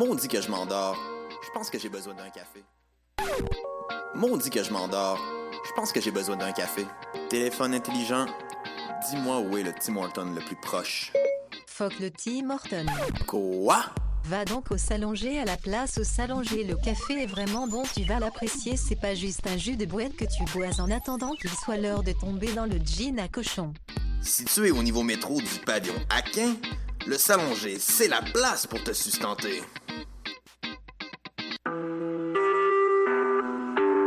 Maudit que je m'endors. Je pense que j'ai besoin d'un café. Maudit que je m'endors. Je pense que j'ai besoin d'un café. Téléphone intelligent. Dis-moi où est le Tim Horton le plus proche. Fuck le Tim Horton. Quoi? Va donc au Salonger à la place au Salonger. Le café est vraiment bon, tu vas l'apprécier. C'est pas juste un jus de boîte que tu bois en attendant qu'il soit l'heure de tomber dans le jean à cochon. Situé au niveau métro du pavillon Aquin, le Salonger, c'est la place pour te sustenter.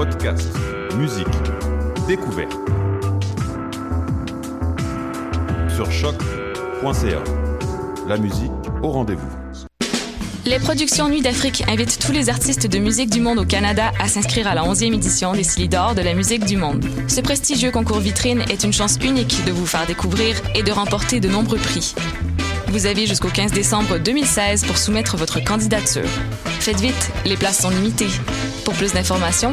Podcast, musique, découverte. Sur choc.ca. La musique au rendez-vous. Les productions Nuit d'Afrique invitent tous les artistes de musique du monde au Canada à s'inscrire à la 11e édition des Silidor de la musique du monde. Ce prestigieux concours vitrine est une chance unique de vous faire découvrir et de remporter de nombreux prix. Vous avez jusqu'au 15 décembre 2016 pour soumettre votre candidature. Faites vite, les places sont limitées. Pour plus d'informations,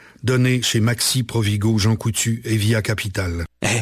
Donnée chez Maxi, Provigo, Jean Coutu et Via Capital. Eh,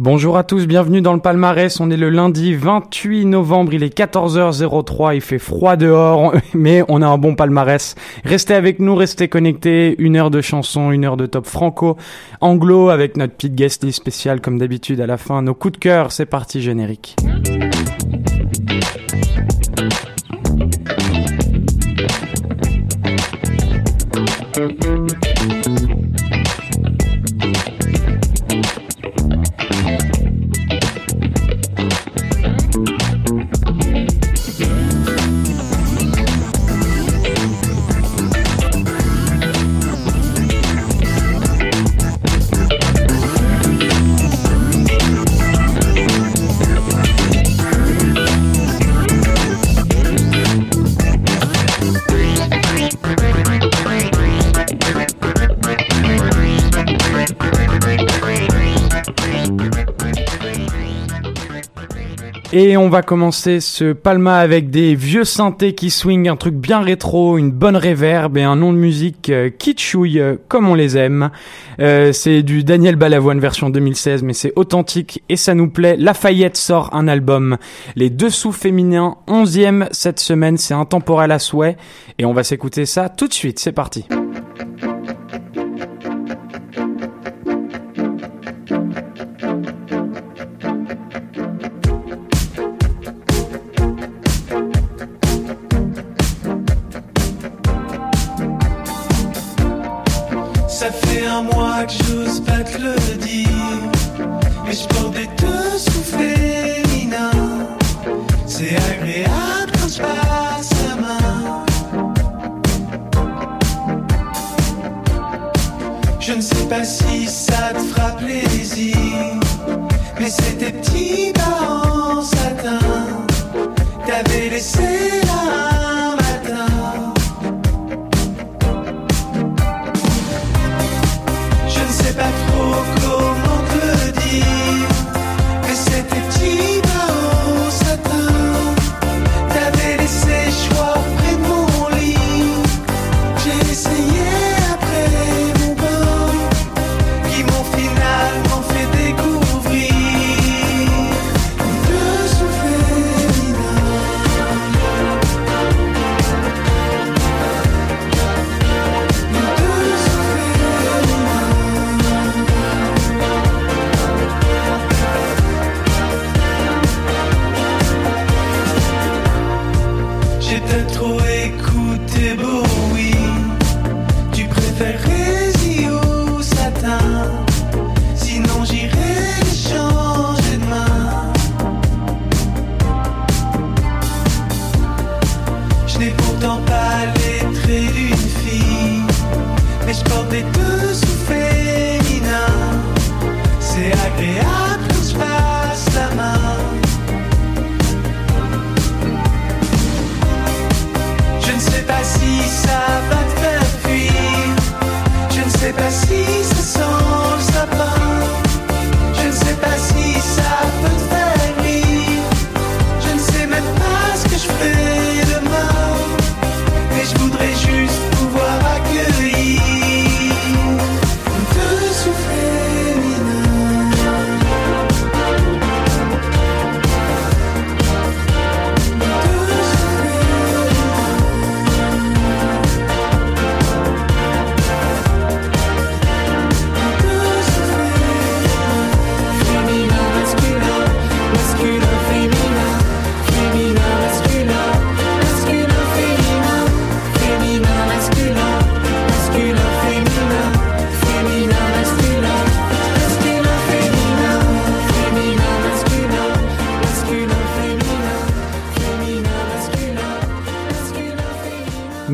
Bonjour à tous, bienvenue dans le palmarès. On est le lundi 28 novembre, il est 14h03, il fait froid dehors, mais on a un bon palmarès. Restez avec nous, restez connectés. Une heure de chansons, une heure de top franco, anglo avec notre petite guest list spéciale comme d'habitude à la fin. Nos coups de cœur, c'est parti générique. Et on va commencer ce palma avec des vieux synthés qui swing, un truc bien rétro, une bonne réverb et un nom de musique euh, kitschouille euh, comme on les aime. Euh, c'est du Daniel Balavoine version 2016 mais c'est authentique et ça nous plaît. Lafayette sort un album, Les Dessous Féminins, 11e cette semaine, c'est intemporel à souhait et on va s'écouter ça tout de suite, c'est parti.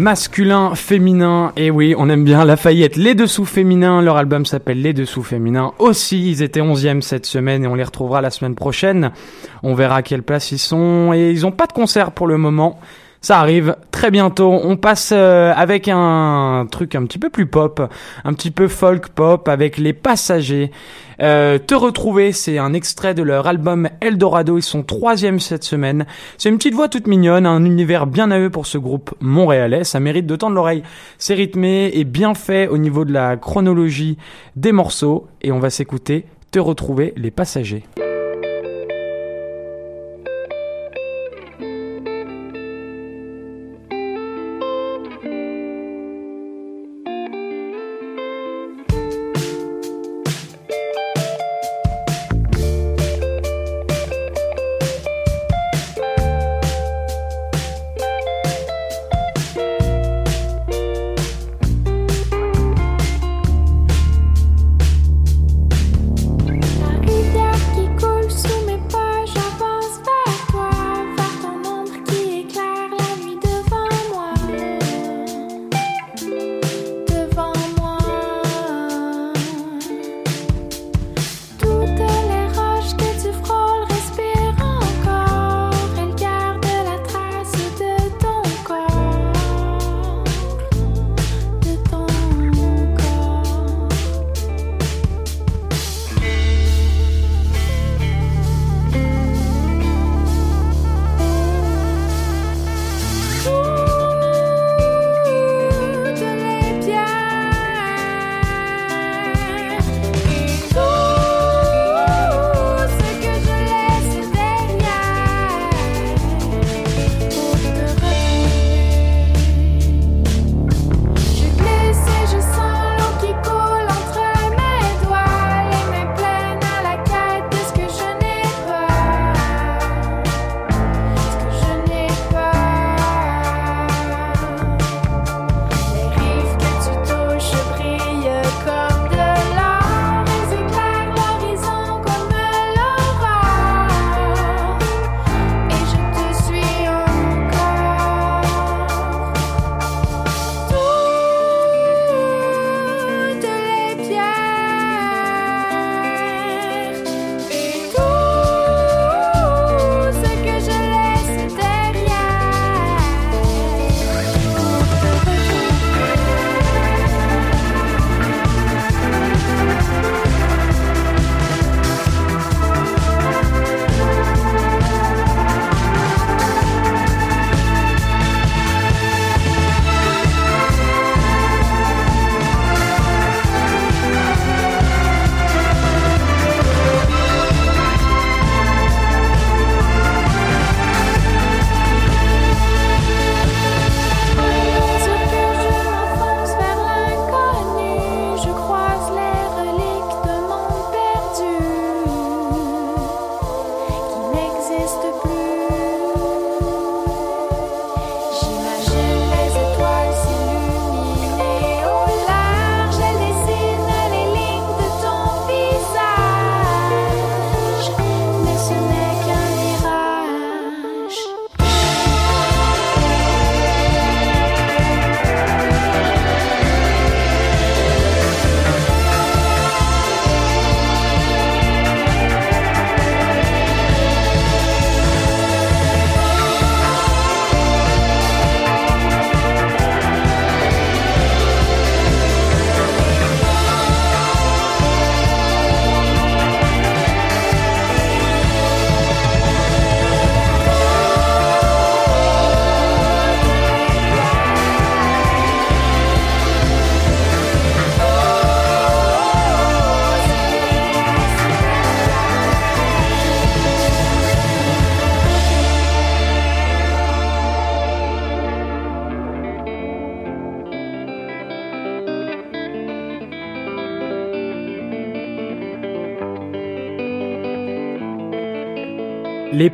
Masculin, féminin, et oui, on aime bien Lafayette, les dessous féminins, leur album s'appelle Les dessous féminins aussi, ils étaient 11e cette semaine et on les retrouvera la semaine prochaine, on verra à quelle place ils sont, et ils ont pas de concert pour le moment, ça arrive très bientôt. On passe euh, avec un truc un petit peu plus pop, un petit peu folk pop avec les passagers. Euh, Te retrouver, c'est un extrait de leur album Eldorado. Ils sont troisième cette semaine. C'est une petite voix toute mignonne, un univers bien à pour ce groupe montréalais. Ça mérite de tendre l'oreille. C'est rythmé et bien fait au niveau de la chronologie des morceaux. Et on va s'écouter Te retrouver les passagers.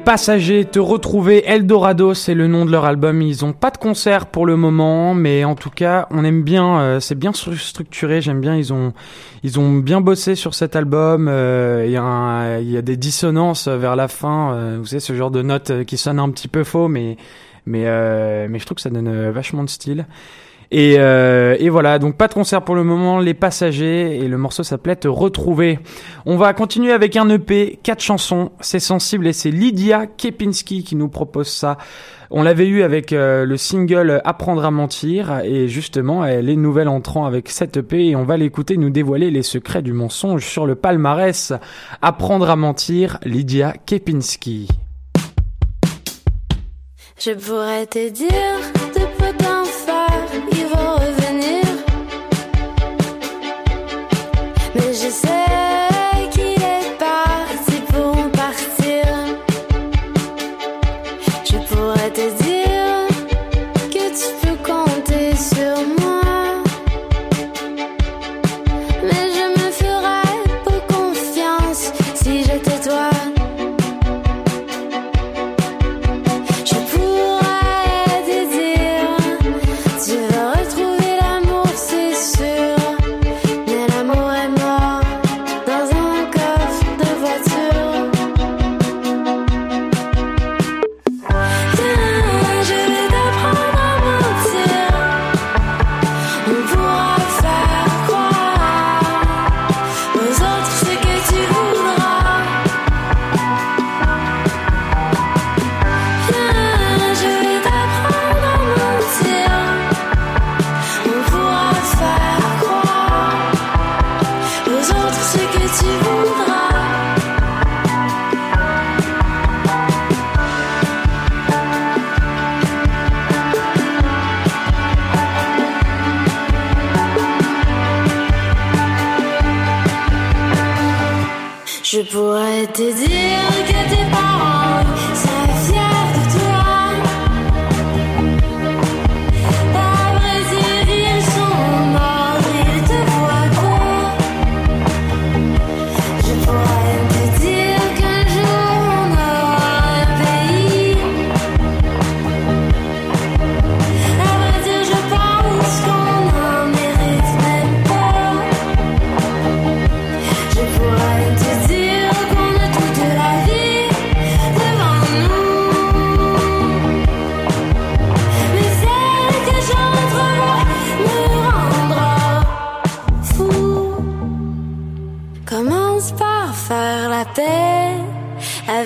Passagers te retrouver Eldorado, c'est le nom de leur album. Ils ont pas de concert pour le moment, mais en tout cas, on aime bien. euh, c'est bien stru- structuré. J'aime bien. Ils ont, ils ont bien bossé sur cet album. euh, Il y a, y a des dissonances vers la fin. euh, vous savez, ce genre de notes euh, qui sonnent un petit peu faux, mais, mais, euh, mais je trouve que ça donne vachement de style. Et, euh, et voilà, donc pas de concert pour le moment, les passagers, et le morceau s'appelait Te retrouver. On va continuer avec un EP, quatre chansons, c'est sensible, et c'est Lydia Kepinski qui nous propose ça. On l'avait eu avec euh, le single Apprendre à mentir, et justement, elle est nouvelle entrant avec cette EP, et on va l'écouter nous dévoiler les secrets du mensonge sur le palmarès. Apprendre à mentir, Lydia Kepinski. Je pourrais te dire vont revenir. Mais je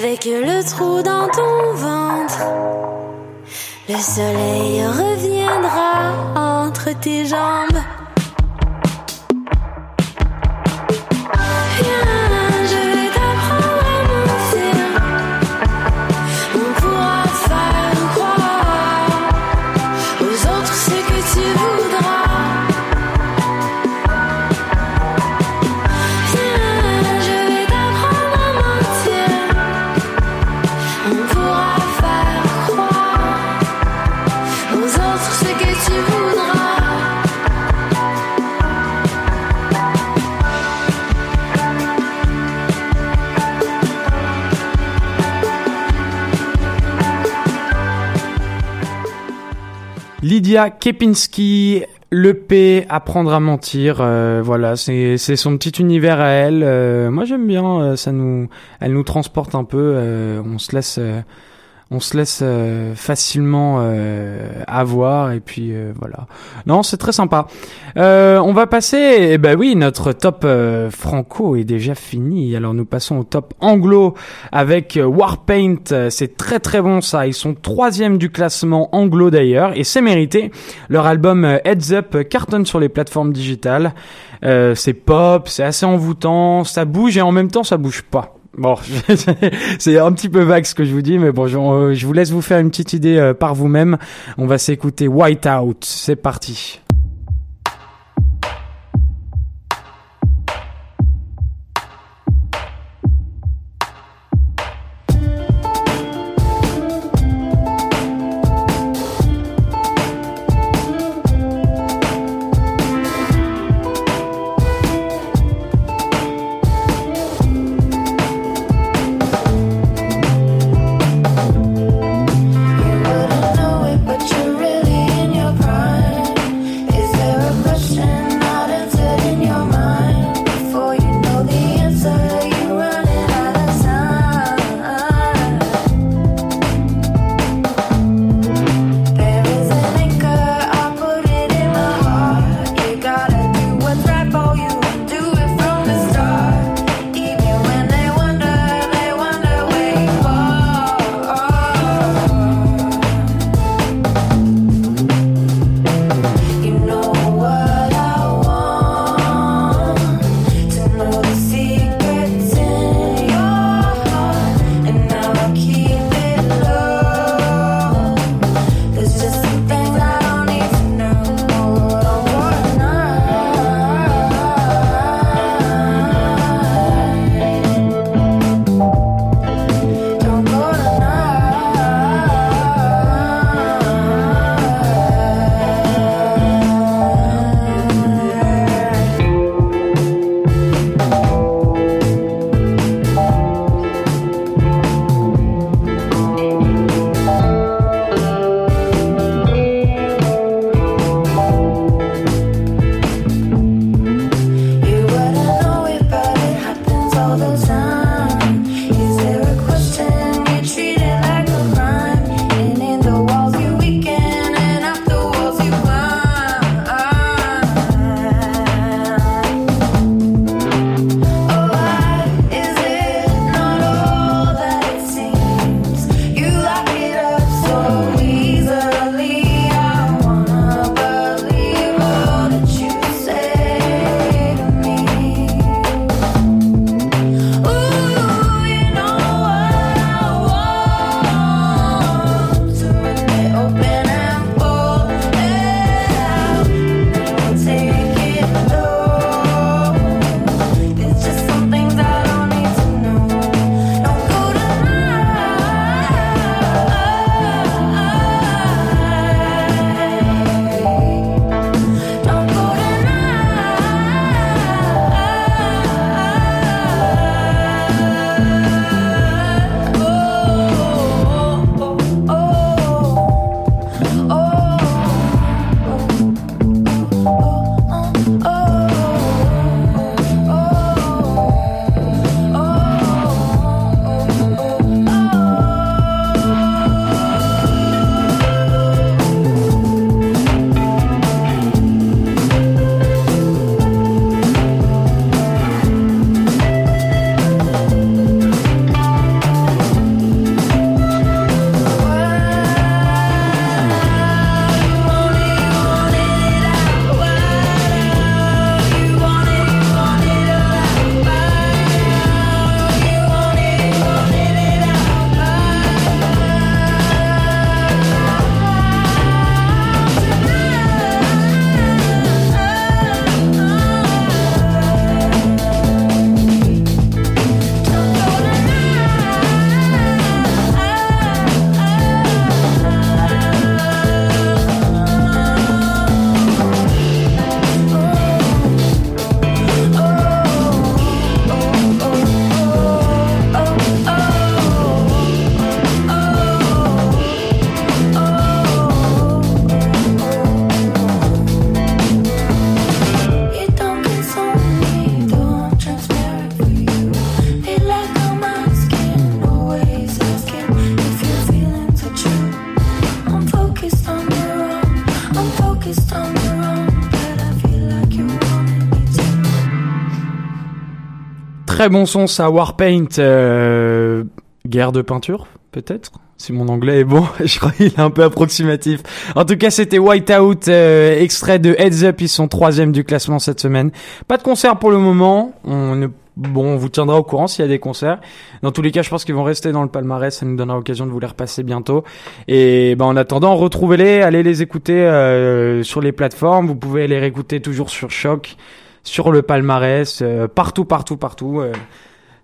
avec le trou dans ton ventre. Le soleil reviendra entre tes jambes. Lydia Kepinski, l'EP Apprendre à mentir, euh, voilà, c'est son petit univers à elle. Euh, moi j'aime bien, euh, ça nous, elle nous transporte un peu. on se laisse, on se laisse euh, facilement euh, avoir et puis euh, voilà. Non, c'est très sympa. Euh, on va passer, eh ben oui, notre top euh, franco est déjà fini. Alors nous passons au top anglo avec euh, Warpaint. C'est très très bon ça. Ils sont troisième du classement anglo d'ailleurs et c'est mérité. Leur album Heads Up cartonne sur les plateformes digitales. C'est pop, c'est assez envoûtant, ça bouge et en même temps ça bouge pas. Bon, c'est un petit peu vague ce que je vous dis, mais bon, je, euh, vous laisse vous faire une petite idée euh, par vous-même. On va s'écouter Whiteout. C'est parti. Très bon son ça, Warpaint, euh, guerre de peinture, peut-être si mon anglais est bon, je crois qu'il est un peu approximatif. En tout cas, c'était Whiteout, euh, extrait de Heads Up, ils sont troisième du classement cette semaine. Pas de concert pour le moment, on ne Bon, on vous tiendra au courant s'il y a des concerts. Dans tous les cas, je pense qu'ils vont rester dans le palmarès. Ça nous donnera l'occasion de vous les repasser bientôt. Et ben, en attendant, retrouvez-les, allez les écouter euh, sur les plateformes. Vous pouvez les réécouter toujours sur Choc, sur le palmarès, euh, partout, partout, partout. euh,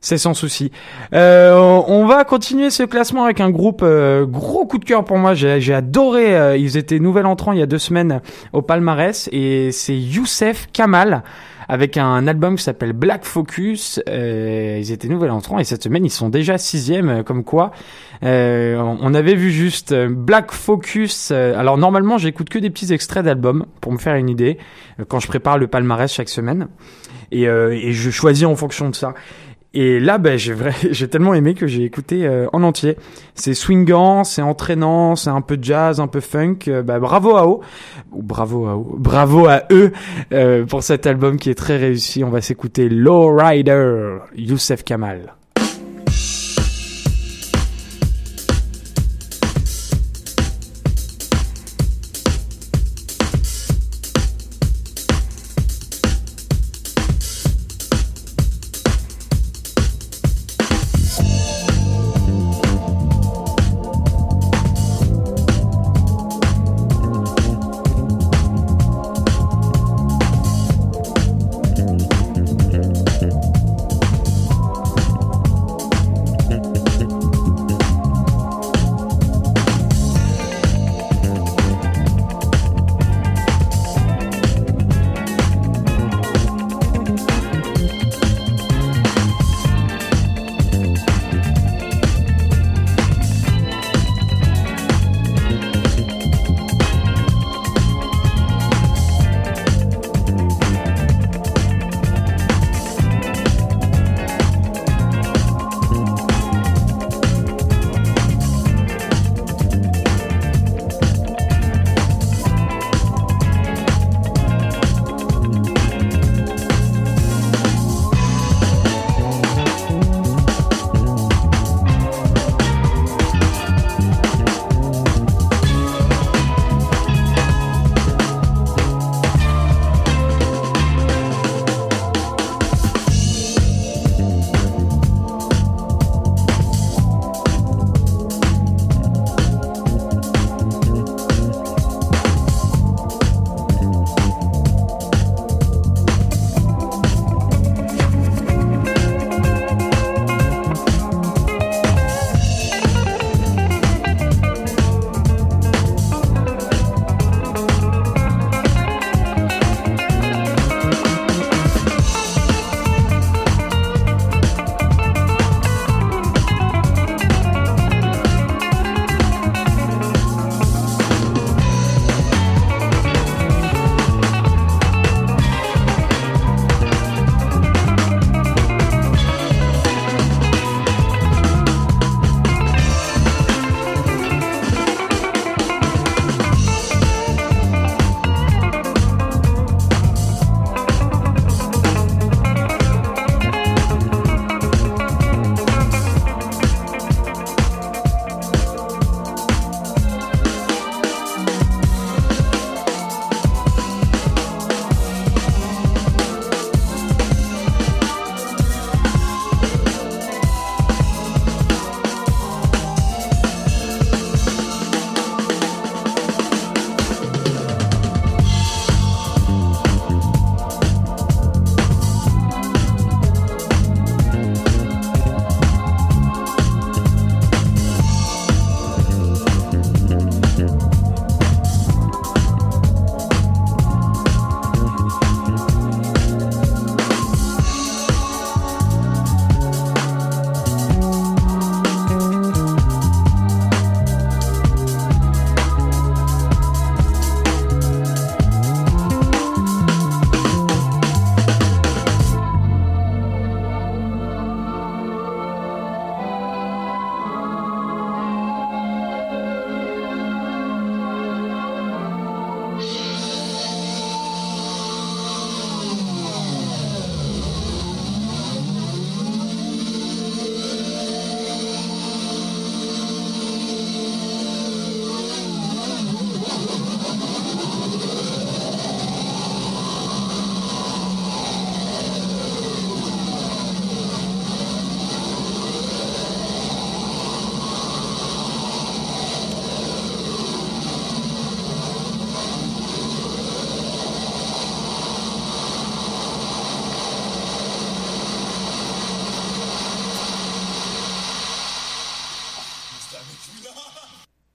c'est sans souci. Euh, on va continuer ce classement avec un groupe gros coup de cœur pour moi. J'ai adoré. ils étaient nouvel entrant il y a deux semaines au palmarès et c'est Youssef Kamal avec un album qui s'appelle Black Focus. Euh, ils étaient nouvel entrant et cette semaine ils sont déjà sixième. euh, Comme quoi, euh, on avait vu juste euh, Black Focus. euh, alors normalement j'écoute que des petits extraits d'albums pour me faire une idée quand je prépare le palmarès chaque semaine et, et je choisis en fonction de ça. Et là, ben, j'ai j'ai tellement aimé que j'ai écouté euh, en entier. C'est swingant, c'est entraînant, c'est un peu jazz, un peu funk. Euh, bah, bravo à eux, ou bravo à eux, bravo à eux euh, pour cet album qui est très réussi. On va s'écouter Low Rider, Youssef Kamal.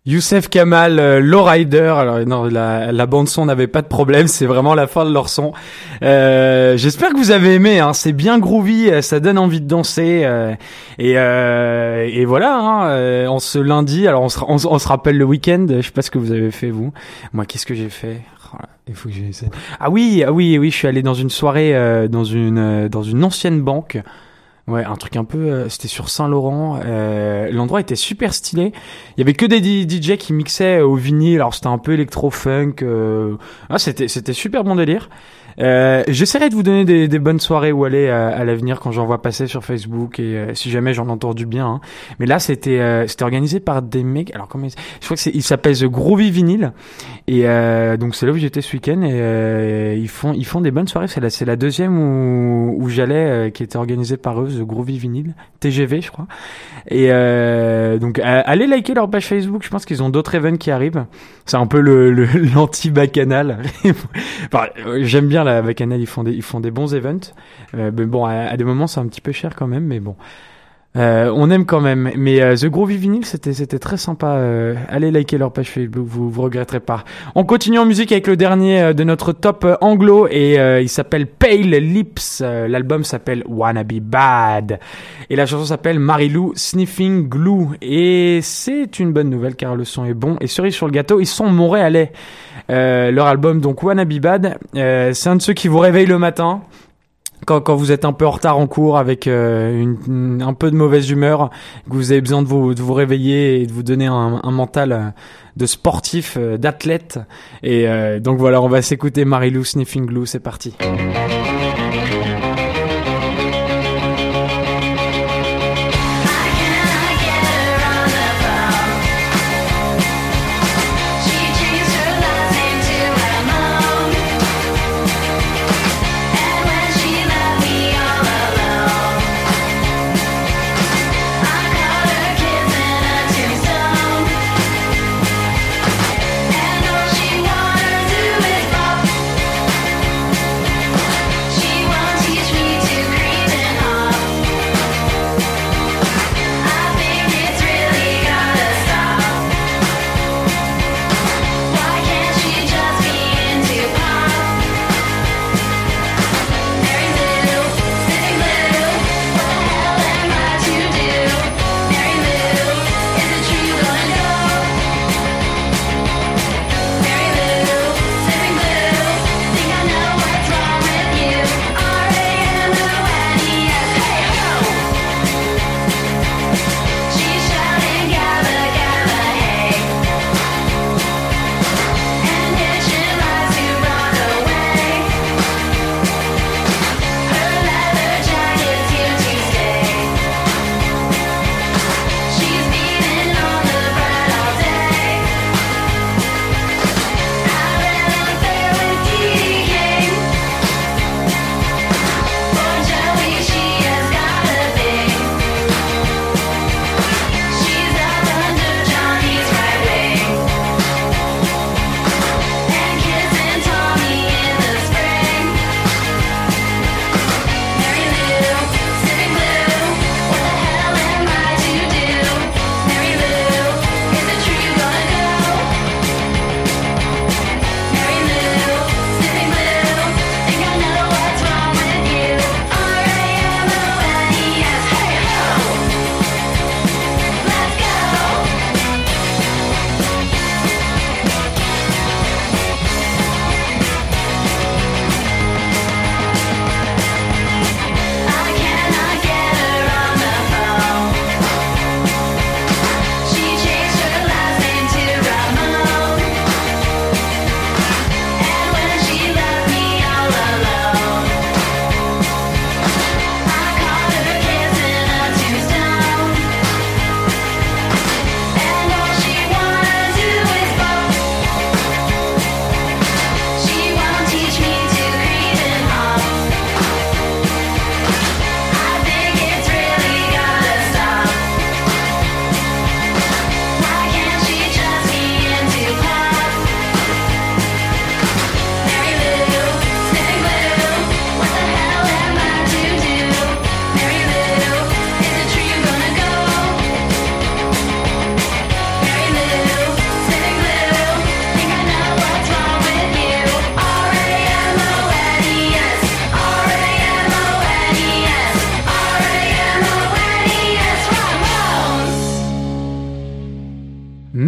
Youssef Kamal, euh, Lowrider. Alors non, la, la bande son n'avait pas de problème, c'est vraiment la fin de leur son. Euh, J'espère que vous avez aimé. Hein, c'est bien groovy, euh, ça donne envie de danser. euh, et, euh, et voilà. Hein, on se lundi. Alors on se, on, on se rappelle le week-end. Je sais pas ce que vous avez fait vous. Moi, qu'est-ce que j'ai fait? Oh Il faut que j'essaie. Ah oui, ah oui, oui. Je suis allé dans une soirée euh, dans une euh, dans une ancienne banque. Ouais, un truc un peu. euh, C'était sur Saint-Laurent. Euh, L'endroit était super stylé. Il y avait que des DJ qui mixaient au vinyle. Alors c'était un peu électro-funk. euh, Ah, c'était c'était super bon délire. Euh, J'essaierai de vous donner des, des bonnes soirées où aller à, à l'avenir quand j'en vois passer sur Facebook et euh, si jamais j'en entends du bien. hein. Mais là, c'était euh, c'était organisé par des mecs. Alors comment ils- je crois que il s'appelle The Groovy Vinyl et euh, donc c'est là où j'étais ce week-end et euh, ils font ils font des bonnes soirées. C'est la c'est la deuxième où où j'allais euh, qui était organisée par eux, The Groovy Vinyl TGV, je crois. Et euh, donc euh, allez liker leur page Facebook. Je pense qu'ils ont d'autres events qui arrivent. C'est un peu le le- l'anti-bacchanal. Enfin, euh, J'aime bien la bacchanal. Ils font des ils font des bons events. Euh, mais bon, à, à des moments c'est un petit peu cher quand même. Mais bon. Euh, on aime quand même, mais euh, The Groovy Vinyl, c'était c'était très sympa. Euh, allez liker leur page Facebook, vous vous regretterez pas. On continue en musique avec le dernier euh, de notre top euh, anglo et il s'appelle Pale Lips. L'album s'appelle Wanna Be Bad et la chanson s'appelle Marilou Sniffing Glue et c'est une bonne nouvelle car le son est bon et cerise sur le gâteau, ils sont montréalais. Euh, leur album donc Wanna Be Bad, euh, c'est un de ceux qui vous réveille le matin quand, quand vous êtes un peu en retard en cours avec euh, une, un peu de mauvaise humeur, que vous avez besoin de vous, de vous réveiller et de vous donner un, un mental euh, de sportif, euh, d'athlète. Et donc voilà, on va s'écouter Marilou Sniffing Glue, c'est parti.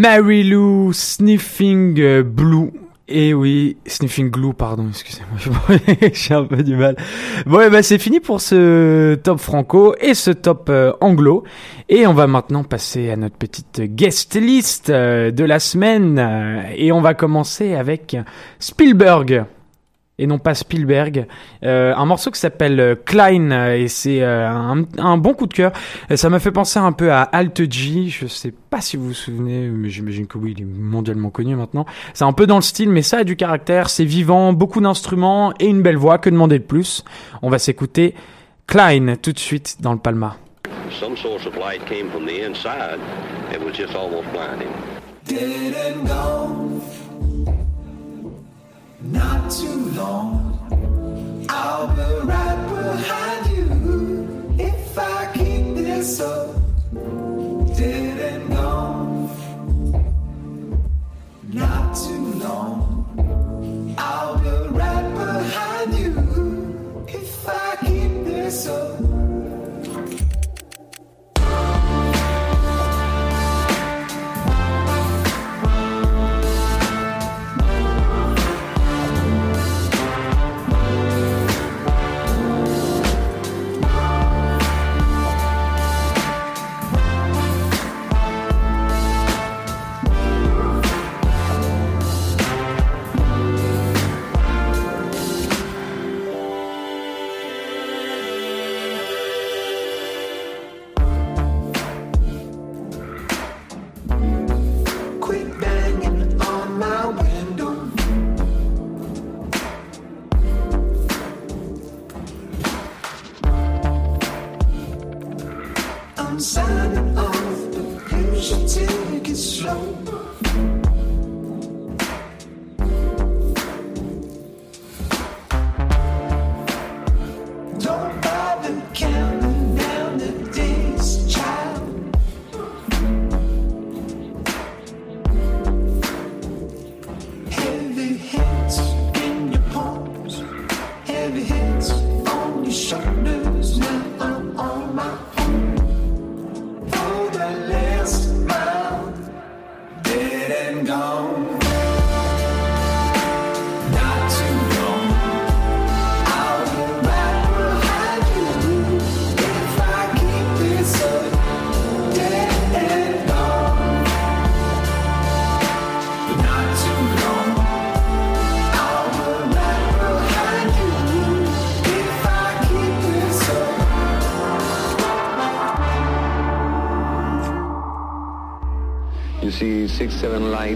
Mary Lou Sniffing euh, Blue. Et oui, Sniffing Glue, pardon, excusez-moi, j'ai un peu du mal. Bon, et ben c'est fini pour ce top franco et ce top euh, anglo. Et on va maintenant passer à notre petite guest list euh, de la semaine. Et on va commencer avec Spielberg et non pas Spielberg. Euh, un morceau qui s'appelle euh, Klein euh, et c'est un, un, bon coup de cœur. Ça m'a fait penser un peu à Alt G. Je sais pas si vous vous souvenez, mais j'imagine que oui, il est mondialement connu maintenant. C'est un peu dans le style, mais ça a du caractère. C'est vivant, beaucoup d'instruments et une belle voix. Que demander de plus? On va s'écouter Klein tout de suite dans le Palma. Some source of light came from the inside. It was just almost blinding. Gone. Not too long. I'll be right behind you if I keep this up. Dead and gone, not too long. I'll be right behind you if I keep this up.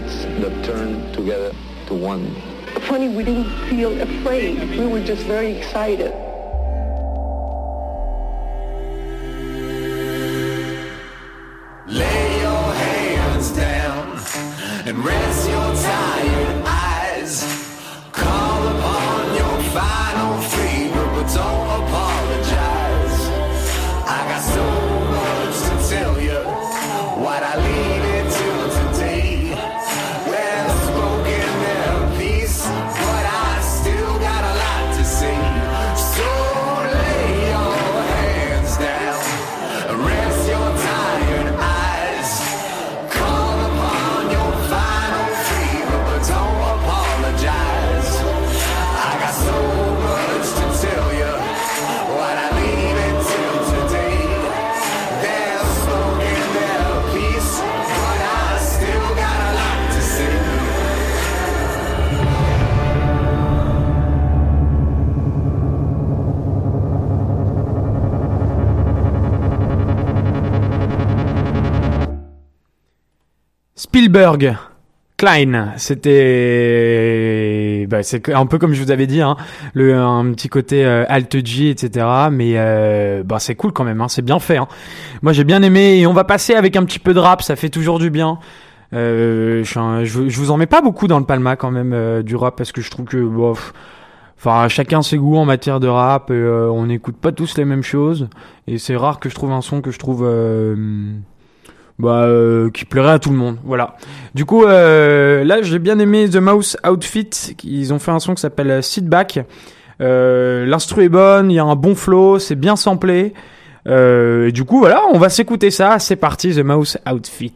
Seven lights that turn together to one. Funny, we didn't feel afraid. We were just very excited. Spielberg, Klein, c'était, bah, c'est un peu comme je vous avais dit, hein, le un petit côté euh, alt G, etc. Mais euh, bah c'est cool quand même, hein, c'est bien fait. Hein. Moi j'ai bien aimé et on va passer avec un petit peu de rap, ça fait toujours du bien. Euh, je, vous en mets pas beaucoup dans le Palma quand même du rap parce que je trouve que. Enfin, chacun ses goûts en matière de rap. et, on n'écoute pas tous les mêmes choses. Et c'est rare que je trouve un son que je trouve bah, euh, qui plairait à tout le monde. Voilà. Du coup, euh, là, j'ai bien aimé The Mouse Outfit. Ils ont fait un son qui s'appelle euh, Sit Back. Euh, L'instru est bonne, il y a un bon flow, c'est bien samplé. Euh, et du coup, voilà, on va s'écouter ça. C'est parti, The Mouse Outfit.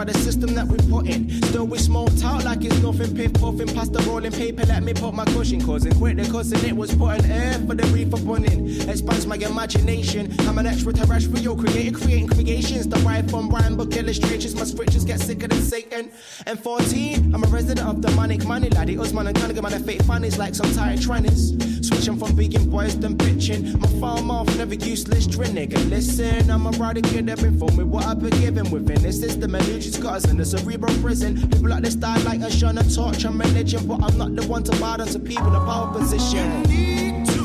By the system that we put in. Still we smoke out like it's nothing. Piff puffing past the rolling paper. Let me put my cushion. Causing quick the cussing. It was putting air for the reefer bunning. Expands my imagination. I'm an extraterrestrial creator. Creating creations The derived from rhyme book illustrations. My scriptures get sicker than Satan. And 14, I'm a resident of the manic money laddie. Usman and Cunningham and the fake fannies like some tired trannies. Switching from being boys than bitching. My farm off, never useless trend nigga. Listen, I'm a rider kid that been for me what I've been given within this system. And Lucius got us in the cerebral prison. People like this style like a shun a torch and religion. But I'm not the one to bow to people in a power position.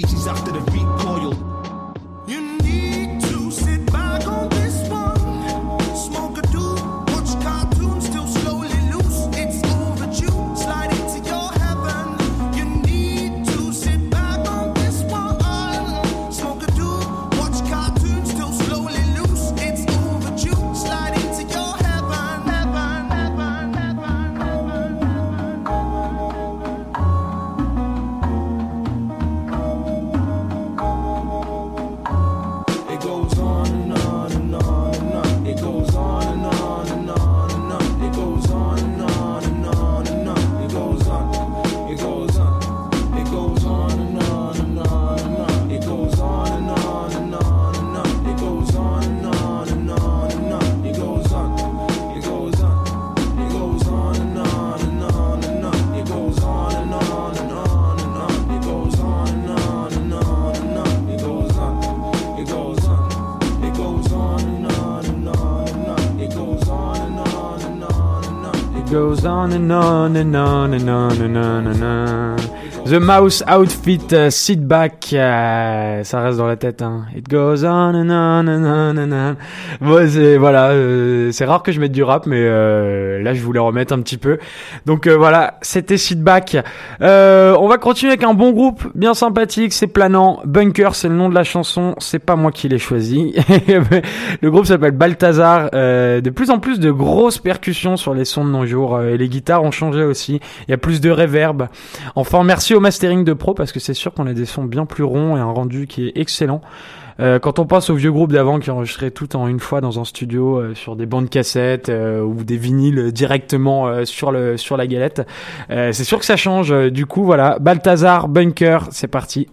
Pieces of feces after the The Mouse Outfit, euh, Sit Back, euh, ça reste dans la tête. Hein. It goes on and on and on and on. Bon, c'est voilà, euh, c'est rare que je mette du rap, mais euh, là je voulais remettre un petit peu. Donc euh, voilà, c'était Sit Back. Euh, on va continuer avec un bon groupe, bien sympathique, c'est planant. Bunker, c'est le nom de la chanson. C'est pas moi qui l'ai choisi. le groupe s'appelle Balthazar. Euh, de plus en plus de grosses percussions sur les sons de nos jours et les guitares ont changé aussi. Il y a plus de reverb. Enfin, merci au mastering de pro parce que c'est sûr qu'on a des sons bien plus ronds et un rendu qui est excellent. Euh, quand on pense aux vieux groupes d'avant qui enregistraient tout en une fois dans un studio euh, sur des bandes cassettes euh, ou des vinyles directement sur le sur la galette, c'est sûr que ça change. Du coup, voilà, Balthazar, Bunker, c'est parti.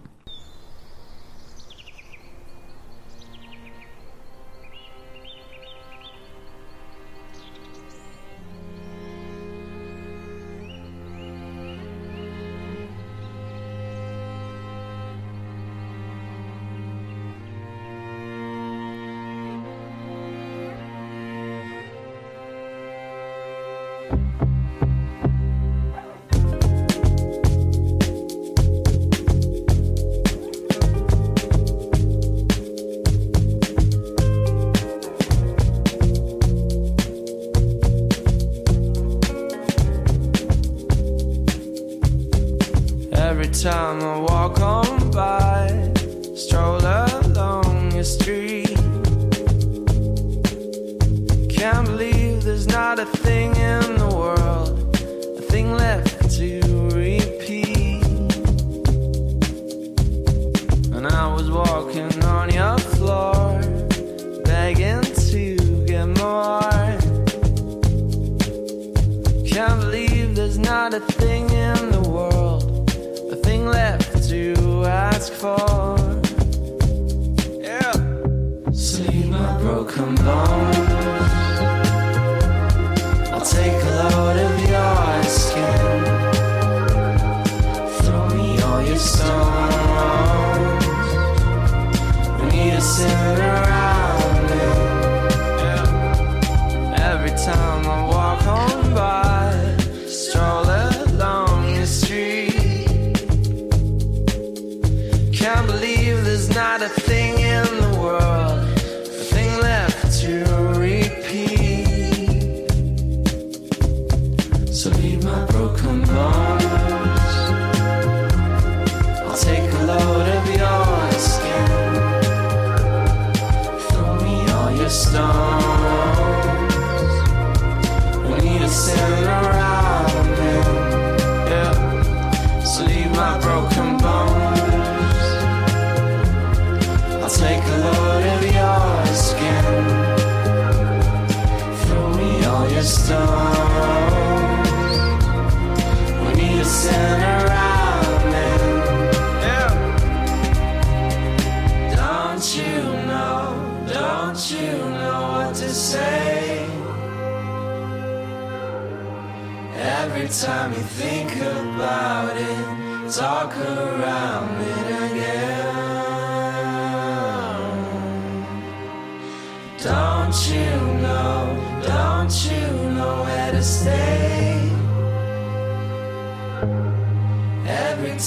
can't believe there's not a thing in the world.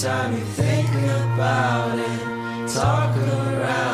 Time you think about it, talk around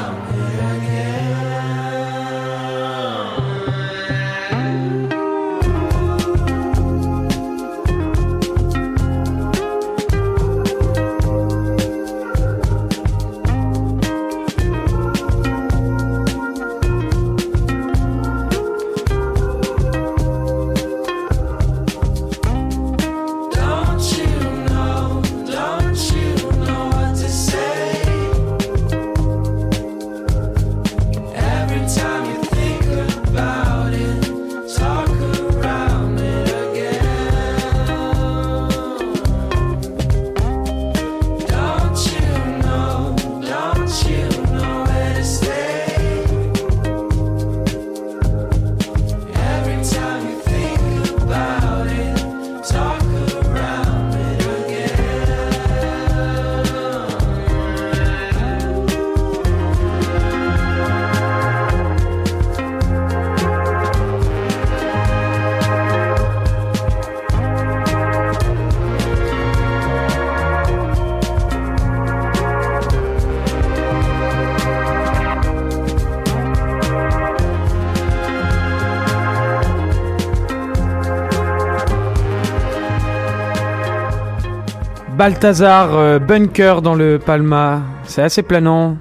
Balthazar euh, Bunker dans le Palma. C'est assez planant.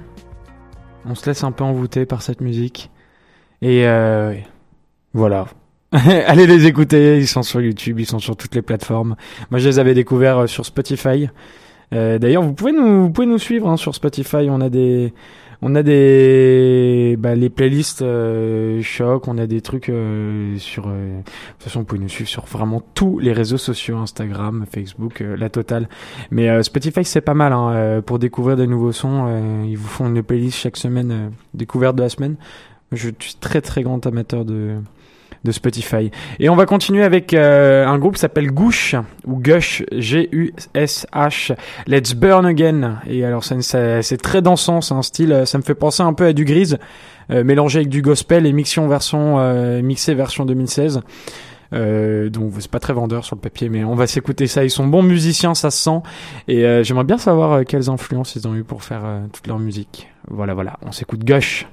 On se laisse un peu envoûter par cette musique. Et euh, voilà. Allez les écouter, ils sont sur YouTube, ils sont sur toutes les plateformes. Moi je les avais découverts euh, sur Spotify. Euh, D'ailleurs, vous pouvez nous, suivre hein, sur Spotify. On a des, on a des, bah, les playlists euh, choc. On a des trucs euh, sur. euh, de toute façon, vous pouvez nous suivre sur vraiment tous les réseaux sociaux, Instagram, Facebook, euh, la totale. Mais euh, Spotify, c'est pas mal hein, euh, pour découvrir des nouveaux sons. ils vous font une playlist chaque semaine, découverte de la semaine. Je suis très très grand amateur de de Spotify. Et on va continuer avec euh, un groupe qui s'appelle Gouche ou Gush, G-U-S-H, Let's Burn Again. Et alors c'est très dansant, c'est un style, euh, ça me fait penser un peu à du grise, euh, mélangé avec du gospel et mixé version, mixé version 2016. Euh, donc c'est pas très vendeur sur le papier, mais on va s'écouter ça. Ils sont bons musiciens, ça se sent. Et j'aimerais bien savoir quelles influences ils ont eu pour faire toute leur musique. Voilà, voilà. On s'écoute Gush.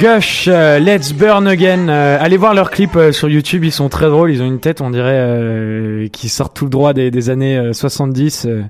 Gush, euh, Let's Burn Again. Euh, allez voir leurs clips euh, sur YouTube, ils sont très drôles. Ils ont une tête, on dirait, qui sort tout droit des, années euh, 70. euh,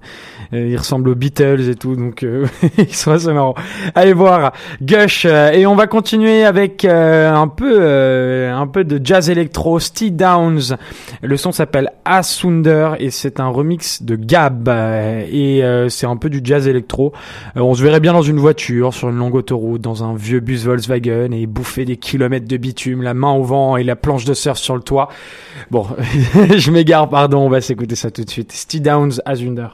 euh, ils ressemblent aux Beatles et tout, donc ils sont assez marrants. Allez voir Gush. et on va continuer avec un peu, un peu de jazz électro, Steve Downs. Le son s'appelle Asunder et c'est un remix de Gab. euh, et euh, c'est un peu du jazz électro. Euh, on se verrait bien dans une voiture, sur une longue autoroute, dans un vieux bus Volkswagen et bouffer des kilomètres de bitume, la main au vent et la planche de surf sur le toit. Bon, je m'égare, pardon, on va s'écouter ça tout de suite. Steve Downs, Asunder.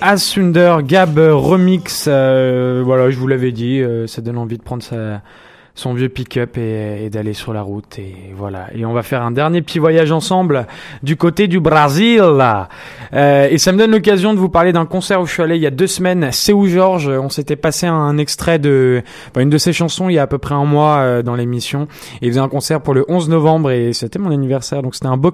Asunder, Gab Remix. euh, voilà, je vous l'avais dit, euh, ça donne envie de prendre sa, son vieux pick-up et, d'aller sur la route. Et voilà. Et on va faire un dernier petit voyage ensemble du côté du Brésil. Euh, et ça me donne l'occasion de vous parler d'un concert où je suis allé il y a deux semaines. C'est où Georges? On s'était passé un extrait de une de ses chansons il y a à peu près un mois euh, dans l'émission. Il faisait un concert pour le 11 novembre et c'était mon anniversaire. Donc c'était un beau,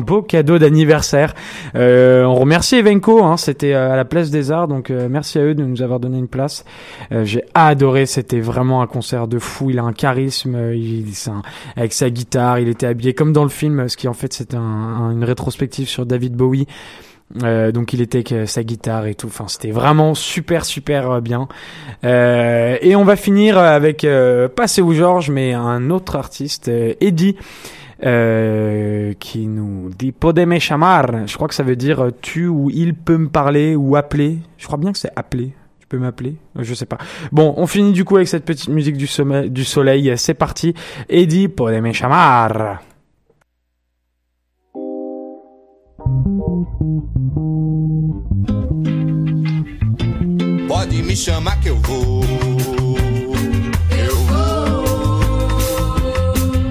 beau cadeau d'anniversaire. Euh, on remercie Evenco. Hein, c'était à la place des Arts. Donc merci à eux de nous avoir donné une place. J'ai adoré. C'était vraiment un concert de fou. Il a un charisme. c'est avec sa guitare, il était habillé comme dans le film, ce qui en fait un- une rétrospective sur David Bowie. Euh, donc il était avec sa guitare et tout. Enfin, c'était vraiment super super euh, bien. Euh, et on va finir avec euh, pas C'est où Georges, mais un autre artiste, Eddie. qui nous dit Podeme chamar. Je crois que ça veut dire tu ou il peut me parler ou appeler. Je crois bien que c'est appeler. M'appeler Je sais pas. Bon, on finit du coup avec cette petite musique du, sommeil, du soleil. C'est parti. Eddie Podeme chamar. Pode me chamar que eu vou. Eu vou.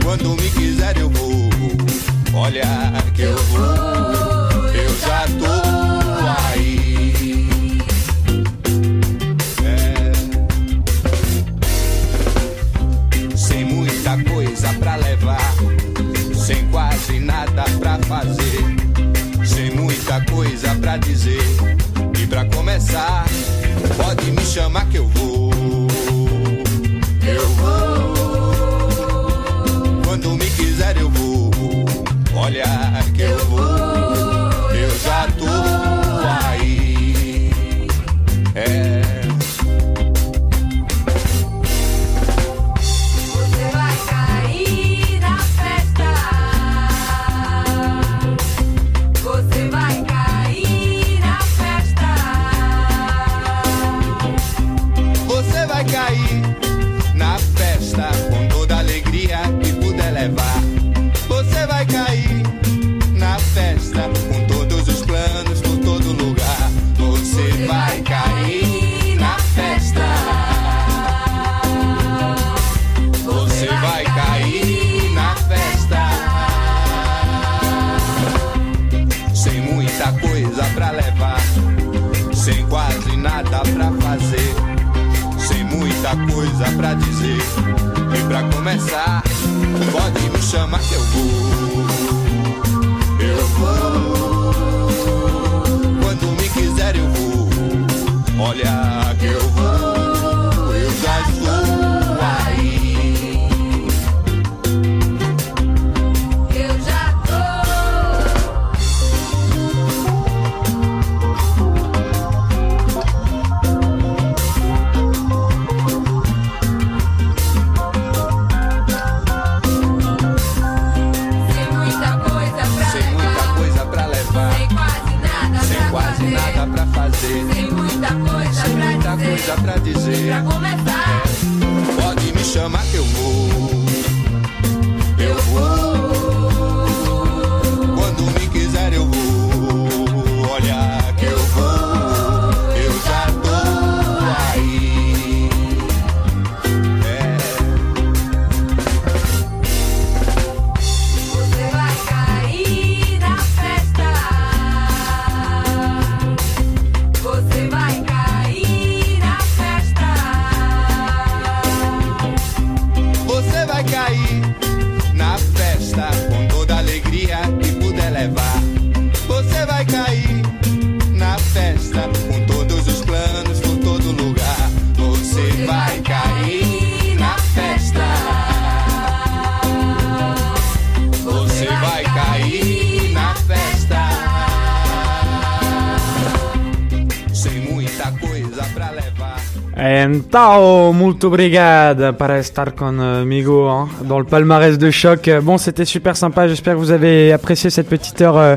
Quando me quiser eu vou. Olha que eu vou. Pra dizer. E pra começar, pode me chamar que eu vou. Eu vou. Quando me quiser eu vou. Olha coisa pra dizer. E pra começar, pode me chamar que eu vou. Eu vou. Quando me quiser eu vou. Olha Pode me chamar que eu vou. Então, muito obrigado para estar conmigo hein, dans le palmarès de choc. Bon, c'était super sympa. J'espère que vous avez apprécié cette petite heure euh,